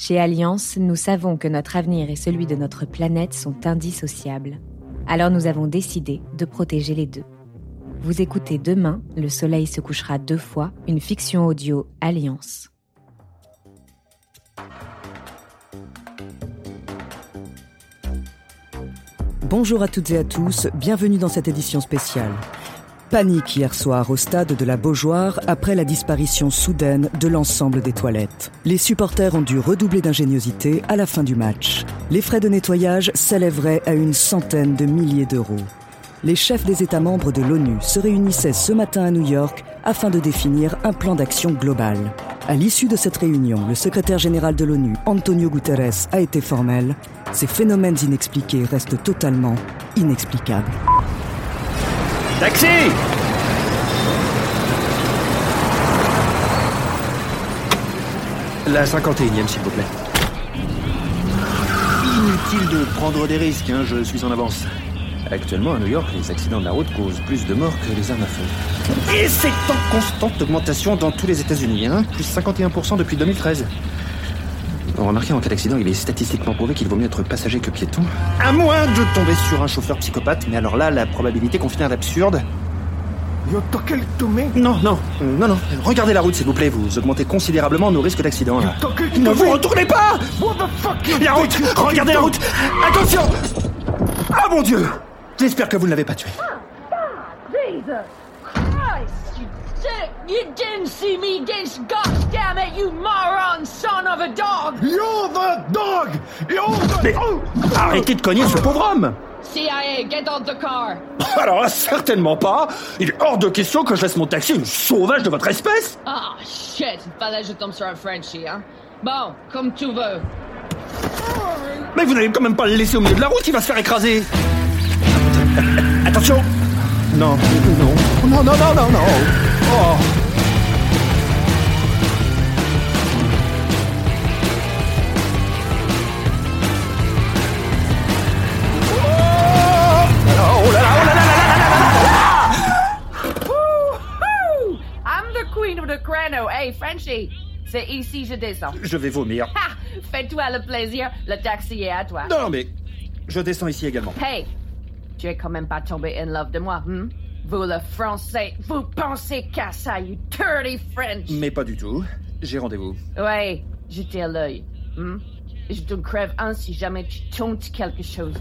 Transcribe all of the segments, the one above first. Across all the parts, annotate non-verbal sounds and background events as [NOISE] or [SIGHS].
Chez Alliance, nous savons que notre avenir et celui de notre planète sont indissociables. Alors nous avons décidé de protéger les deux. Vous écoutez demain, Le Soleil se couchera deux fois, une fiction audio Alliance. Bonjour à toutes et à tous, bienvenue dans cette édition spéciale. Panique hier soir au stade de la Beaujoire après la disparition soudaine de l'ensemble des toilettes. Les supporters ont dû redoubler d'ingéniosité à la fin du match. Les frais de nettoyage s'élèveraient à une centaine de milliers d'euros. Les chefs des États membres de l'ONU se réunissaient ce matin à New York afin de définir un plan d'action global. À l'issue de cette réunion, le secrétaire général de l'ONU, Antonio Guterres, a été formel. Ces phénomènes inexpliqués restent totalement inexplicables. Taxi La 51e, s'il vous plaît. Inutile de prendre des risques, hein, je suis en avance. Actuellement, à New York, les accidents de la route causent plus de morts que les armes à feu. Et c'est en constante augmentation dans tous les États-Unis, hein, plus 51% depuis 2013. Remarquez, en cas d'accident, il est statistiquement prouvé qu'il vaut mieux être passager que piéton. À moins de tomber sur un chauffeur psychopathe, mais alors là, la probabilité qu'on finisse d'absurde. Non, non, non, non. Regardez la route, s'il vous plaît. Vous augmentez considérablement nos risques d'accident. là. Ne vous retournez pas La route Regardez la route Attention Ah mon Dieu J'espère que vous ne l'avez pas tué. Jesus you dick! You didn't see me against gosh damn it, you moron son of a dog! You're the dog! You're the... Mais arrêtez de cogner ce pauvre homme CIA, get out the car! [LAUGHS] Alors là, certainement pas Il est hors de question que je laisse mon taxi à une sauvage de votre espèce Ah, shit! Fallait que je tombe sur un Frenchie, hein? Bon, comme tu veux. Mais vous n'allez quand même pas le laisser au milieu de la route, il va se faire écraser [LAUGHS] Attention Non, non, non, non, non, non, non Oh Oh crano. Hey, Frenchie, c'est ici je descends. Je vais vomir. Ha! Fais-toi le plaisir, le taxi est à toi. Non, mais je descends ici également. Hey, tu es quand même pas tombé in love de moi, hmm? Vous, le français, vous pensez qu'à ça, you dirty French! Mais pas du tout. J'ai rendez-vous. Ouais, jetez à l'œil. Hmm? Je te crève un si jamais tu tentes quelque chose.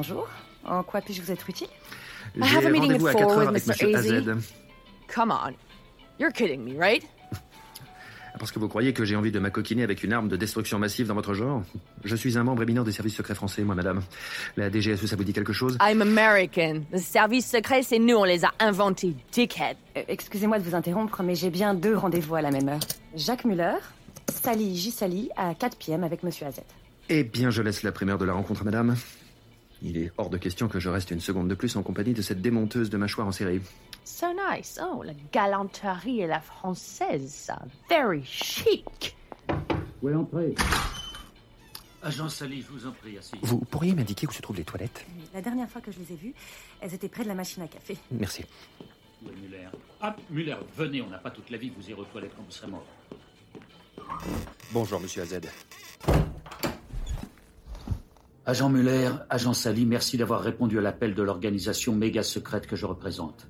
Bonjour. En quoi puis-je vous être utile? J'ai have a meeting rendez-vous at à 4 four heures with avec Mr. Monsieur AZ. Come on. You're kidding me, right? [LAUGHS] Parce que vous croyez que j'ai envie de m'acoquiner avec une arme de destruction massive dans votre genre? Je suis un membre éminent des services secrets français, moi, madame. La DGSE, ça vous dit quelque chose? I'm American. Le service secret, c'est nous, on les a inventés, dickhead. Euh, Excusez-moi de vous interrompre, mais j'ai bien deux rendez-vous à la même heure. Jacques Muller, Sally J. Sally, à 4 p.m. avec Monsieur AZ. Eh bien, je laisse la primeur de la rencontre, madame. Il est hors de question que je reste une seconde de plus en compagnie de cette démonteuse de mâchoire en série. So nice. Oh, la galanterie et la française, ça. Very chic. Oui, entrez. Agent Sally, je vous en prie, asseyez. Vous pourriez m'indiquer où se trouvent les toilettes? La dernière fois que je les ai vues, elles étaient près de la machine à café. Merci. Oui, Muller. Ah, Muller, venez, on n'a pas toute la vie, vous irez aux toilettes quand vous serez mort. Bonjour, monsieur AZ. Agent Muller, agent Sally, merci d'avoir répondu à l'appel de l'organisation méga secrète que je représente.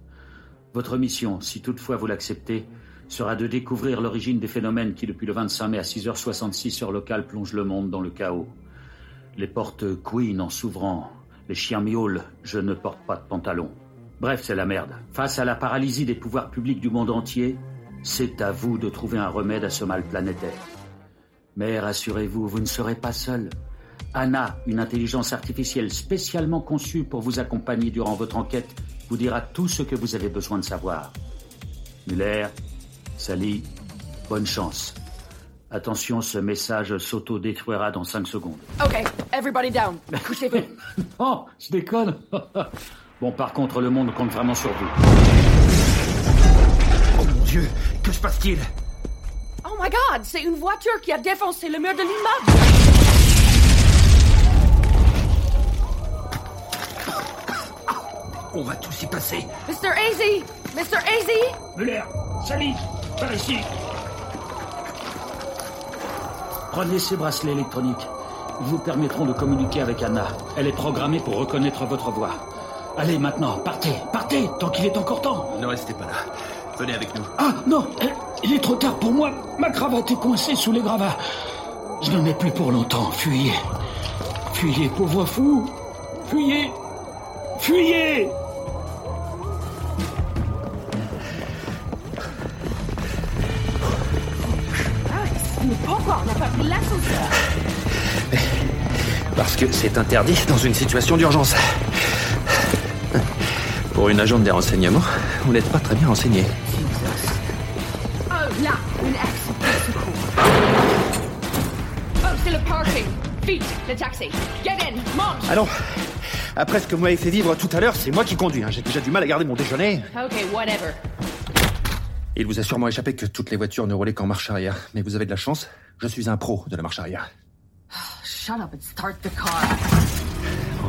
Votre mission, si toutefois vous l'acceptez, sera de découvrir l'origine des phénomènes qui, depuis le 25 mai à 6h66 heure locale, plongent le monde dans le chaos. Les portes Queen en s'ouvrant, les chiens miaulent, je ne porte pas de pantalon. Bref, c'est la merde. Face à la paralysie des pouvoirs publics du monde entier, c'est à vous de trouver un remède à ce mal planétaire. Mais rassurez-vous, vous ne serez pas seul. Anna, une intelligence artificielle spécialement conçue pour vous accompagner durant votre enquête, vous dira tout ce que vous avez besoin de savoir. Muller, Sally, bonne chance. Attention, ce message s'auto-détruira dans 5 secondes. Okay, everybody down. Couchez-vous. [LAUGHS] Oh, je déconne [LAUGHS] Bon, par contre, le monde compte vraiment sur vous. Oh mon Dieu, que se passe-t-il? My god, c'est une voiture qui a défoncé le mur de l'immeuble. On va tous y passer. Mr. Easy! Mr. Easy! Muller, Sally, par ici. Prenez ces bracelets électroniques. Ils vous permettront de communiquer avec Anna. Elle est programmée pour reconnaître votre voix. Allez maintenant, partez, partez, tant qu'il est encore temps. Ne restez pas là. Venez avec nous. Ah non, eh, il est trop tard pour moi. Ma cravate est coincée sous les gravats. Je n'en ai plus pour longtemps. Fuyez. Fuyez, pauvre fou. Fuyez. Fuyez. Mais pourquoi on n'a pas pris l'ascenseur? Parce que c'est interdit dans une situation d'urgence. Pour une agente des renseignements, vous n'êtes pas très bien renseigné. Oh, là, une axe. Oh, c'est le parking. Vite, le taxi. Get in, monte. Allons Après ce que vous m'avez fait vivre tout à l'heure, c'est moi qui conduis. hein. J'ai déjà du mal à garder mon déjeuner. Ok, whatever. Il vous a sûrement échappé que toutes les voitures ne roulaient qu'en marche arrière. Mais vous avez de la chance, je suis un pro de la marche arrière. [SIGHS] Shut up and start the car.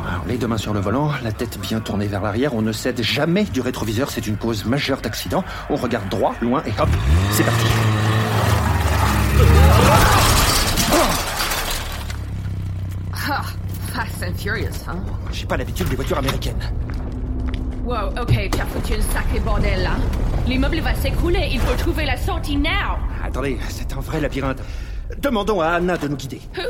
Alors, les deux mains sur le volant, la tête bien tournée vers l'arrière, on ne cède jamais du rétroviseur, c'est une cause majeure d'accident. On regarde droit, loin et hop, c'est parti. Ah, Fast and Furious, hein? J'ai pas l'habitude des voitures américaines. Wow, ok, tu as foutu une sacrée bordel là. L'immeuble va s'écrouler, il faut trouver la sortie now. Attendez, c'est un vrai labyrinthe. Demandons à Anna de nous guider. Who?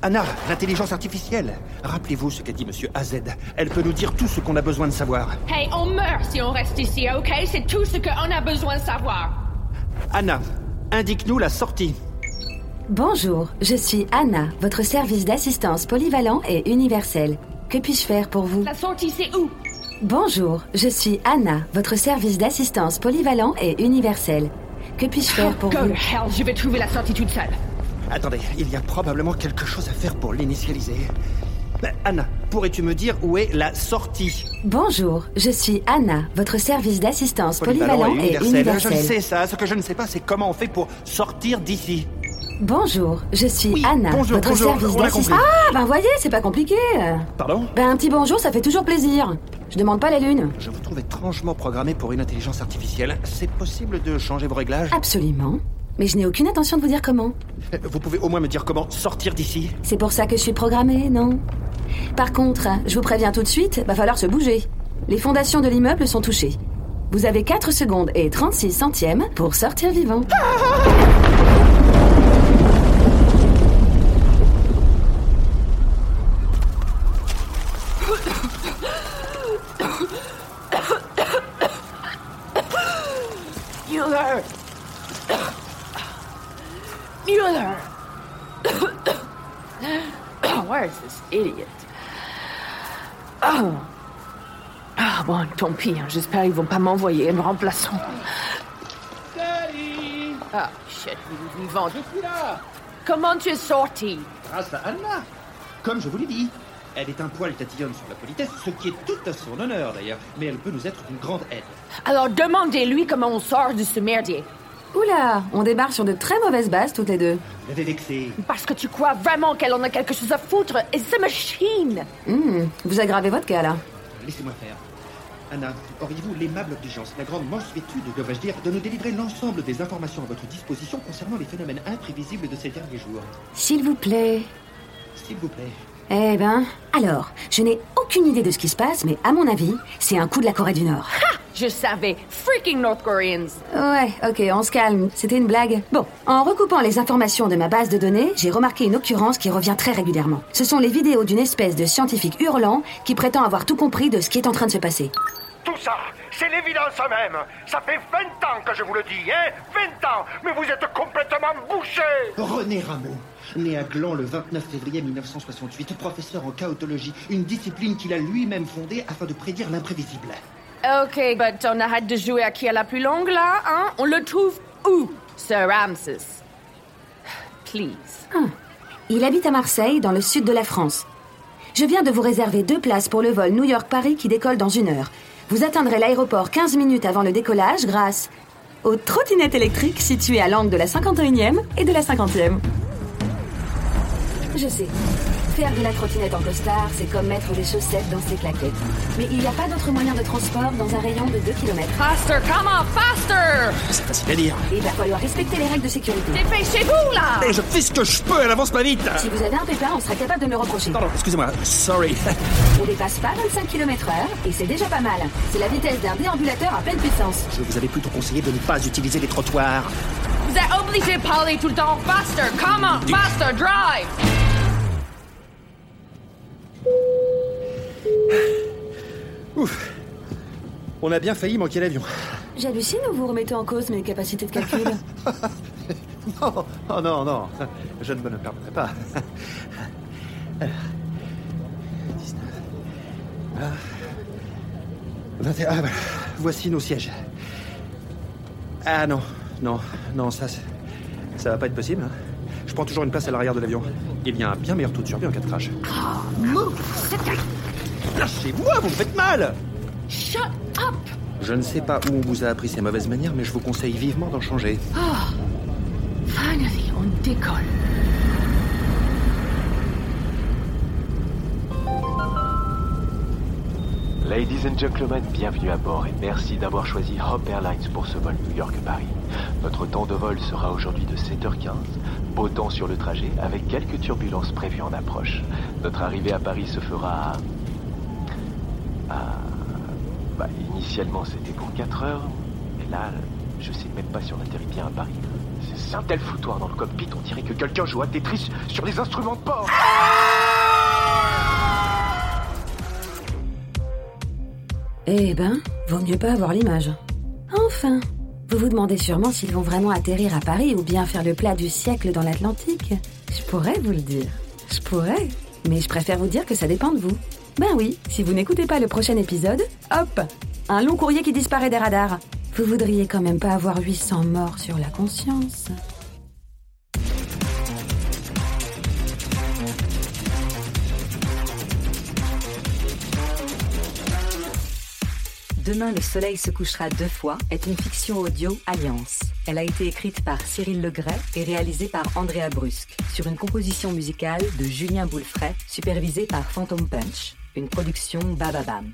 Anna, l'intelligence artificielle. Rappelez-vous ce qu'a dit Monsieur AZ. Elle peut nous dire tout ce qu'on a besoin de savoir. Hey, on meurt si on reste ici, ok? C'est tout ce qu'on a besoin de savoir. Anna, indique-nous la sortie. Bonjour, je suis Anna, votre service d'assistance polyvalent et universel. Que puis-je faire pour vous? La sortie, c'est où? Bonjour, je suis Anna, votre service d'assistance polyvalent et universel. Que puis-je faire pour vous to hell, je vais trouver la sortie toute seule. Attendez, il y a probablement quelque chose à faire pour l'initialiser. Ben, Anna, pourrais-tu me dire où est la sortie? Bonjour, je suis Anna, votre service d'assistance polyvalent et Je universel. le sais ça, ce que je ne sais pas, c'est comment on fait pour sortir d'ici. Bonjour, je suis Oui, Anna, bonjour, votre bonjour, service d'assistance. Ah, ben voyez, c'est pas compliqué. Pardon? Ben un petit bonjour, ça fait toujours plaisir. Je demande pas la lune. Je vous trouve étrangement programmé pour une intelligence artificielle. C'est possible de changer vos réglages? Absolument. Mais je n'ai aucune intention de vous dire comment. Vous pouvez au moins me dire comment sortir d'ici C'est pour ça que je suis programmée, non? Par contre, je vous préviens tout de suite, va falloir se bouger. Les fondations de l'immeuble sont touchées. Vous avez 4 secondes et 36 centièmes pour sortir vivant. [LAUGHS] Ah bon, tant pis, hein. j'espère qu'ils vont pas m'envoyer un remplaçant. Ah, shit, il est vivant. Comment tu es sorti? Grâce à Anna Comme je vous l'ai dit. Elle est un poil tatillonne sur la politesse, ce qui est tout à son honneur d'ailleurs, mais elle peut nous être d'une grande aide. Alors demandez-lui comment on sort de ce merdier. Oula, on débarque sur de très mauvaises bases toutes les deux. Vous l'avez vexé. Parce que tu crois vraiment qu'elle en a quelque chose à foutre et c'est machine. Hmm, vous aggravez votre cas là. Laissez-moi faire. Anna, auriez-vous l'aimable obligeance, la grande mansuétude, devrais-je dire, de nous délivrer l'ensemble des informations à votre disposition concernant les phénomènes imprévisibles de ces derniers jours? S'il vous plaît. S'il vous plaît. Eh ben, alors, je n'ai aucune idée de ce qui se passe, mais à mon avis, c'est un coup de la Corée du Nord. Je savais. Freaking North Koreans. Ouais, ok, on se calme, c'était une blague. Bon, en recoupant les informations de ma base de données, j'ai remarqué une occurrence qui revient très régulièrement. Ce sont les vidéos d'une espèce de scientifique hurlant qui prétend avoir tout compris de ce qui est en train de se passer. Tout ça, c'est l'évidence même. Ça fait 20 ans que je vous le dis, hein 20 ans Mais vous êtes complètement bouché René Rameau, né à Gland le 29 février 1968, professeur en chaotologie, une discipline qu'il a lui-même fondée afin de prédire l'imprévisible. Ok, but on arrête de jouer à qui a la plus longue là, hein? On le trouve où, Sir Ramses? Please. Il habite à Marseille, dans le sud de la France. Je viens de vous réserver deux places pour le vol New York-Paris qui décolle dans une heure. Vous atteindrez l'aéroport 15 minutes avant le décollage grâce... aux trottinettes électriques situées à l'angle de la 51e et de la 50e. Je sais. Faire de la trottinette en costard, c'est comme mettre des chaussettes dans ses claquettes. Mais il n'y a pas d'autre moyen de transport dans un rayon de 2 km. Faster, come on, faster! C'est facile à dire. Et il va falloir respecter les règles de sécurité. Dépêchez-vous, là! Et je fais ce que je peux, elle avance pas vite Si vous avez un pépin, on sera capable de me reprocher. Pardon, excusez-moi, sorry. [LAUGHS] On dépasse pas 25 km h et c'est déjà pas mal. C'est la vitesse d'un déambulateur à pleine puissance. Je vous avais plutôt conseillé de ne pas utiliser les trottoirs. Vous êtes obligé de parler tout le temps. Faster, come on, faster, drive! On a bien failli manquer l'avion. J'hallucine ou vous remettez en cause mes capacités de calcul [LAUGHS] Non, oh non, non, je ne me le permettrai pas. Alors, 19. Ah. 21. Ah, voilà. Voici nos sièges. Ah non, non, non, ça, ça va pas être possible. hein. Je prends toujours une place à l'arrière de l'avion. Il y a un bien meilleur taux de survie en cas de crash. Lâchez-moi, vous me faites mal Shut up! Je ne sais pas où on vous a appris ces mauvaises manières, mais je vous conseille vivement d'en changer. Finally, on décolle. Ladies and gentlemen, bienvenue à bord et merci d'avoir choisi Hop Airlines pour ce vol New York-Paris. Notre temps de vol sera aujourd'hui de 7h15. Beau temps sur le trajet avec quelques turbulences prévues en approche. Notre arrivée à Paris se fera à... à- Bah, initialement c'était pour 4 heures, mais là, je sais même pas si on atterrit bien à Paris. C'est un tel foutoir dans le cockpit, on dirait que quelqu'un joue à Tetris sur les instruments de bord. Eh ben, vaut mieux pas avoir l'image. Enfin, vous vous demandez sûrement s'ils vont vraiment atterrir à Paris ou bien faire le plat du siècle dans l'Atlantique. Je pourrais vous le dire. Je pourrais. Mais je préfère vous dire que ça dépend de vous. Ben oui, si vous n'écoutez pas le prochain épisode, hop Un long courrier qui disparaît des radars. Vous voudriez quand même pas avoir 800 morts sur la conscience. Demain, le soleil se couchera deux fois est une fiction audio Alliance. Elle a été écrite par Cyril Legray et réalisée par Andrea Brusque, sur une composition musicale de Julien Boulefray, supervisée par Phantom Punch, une production Bababam.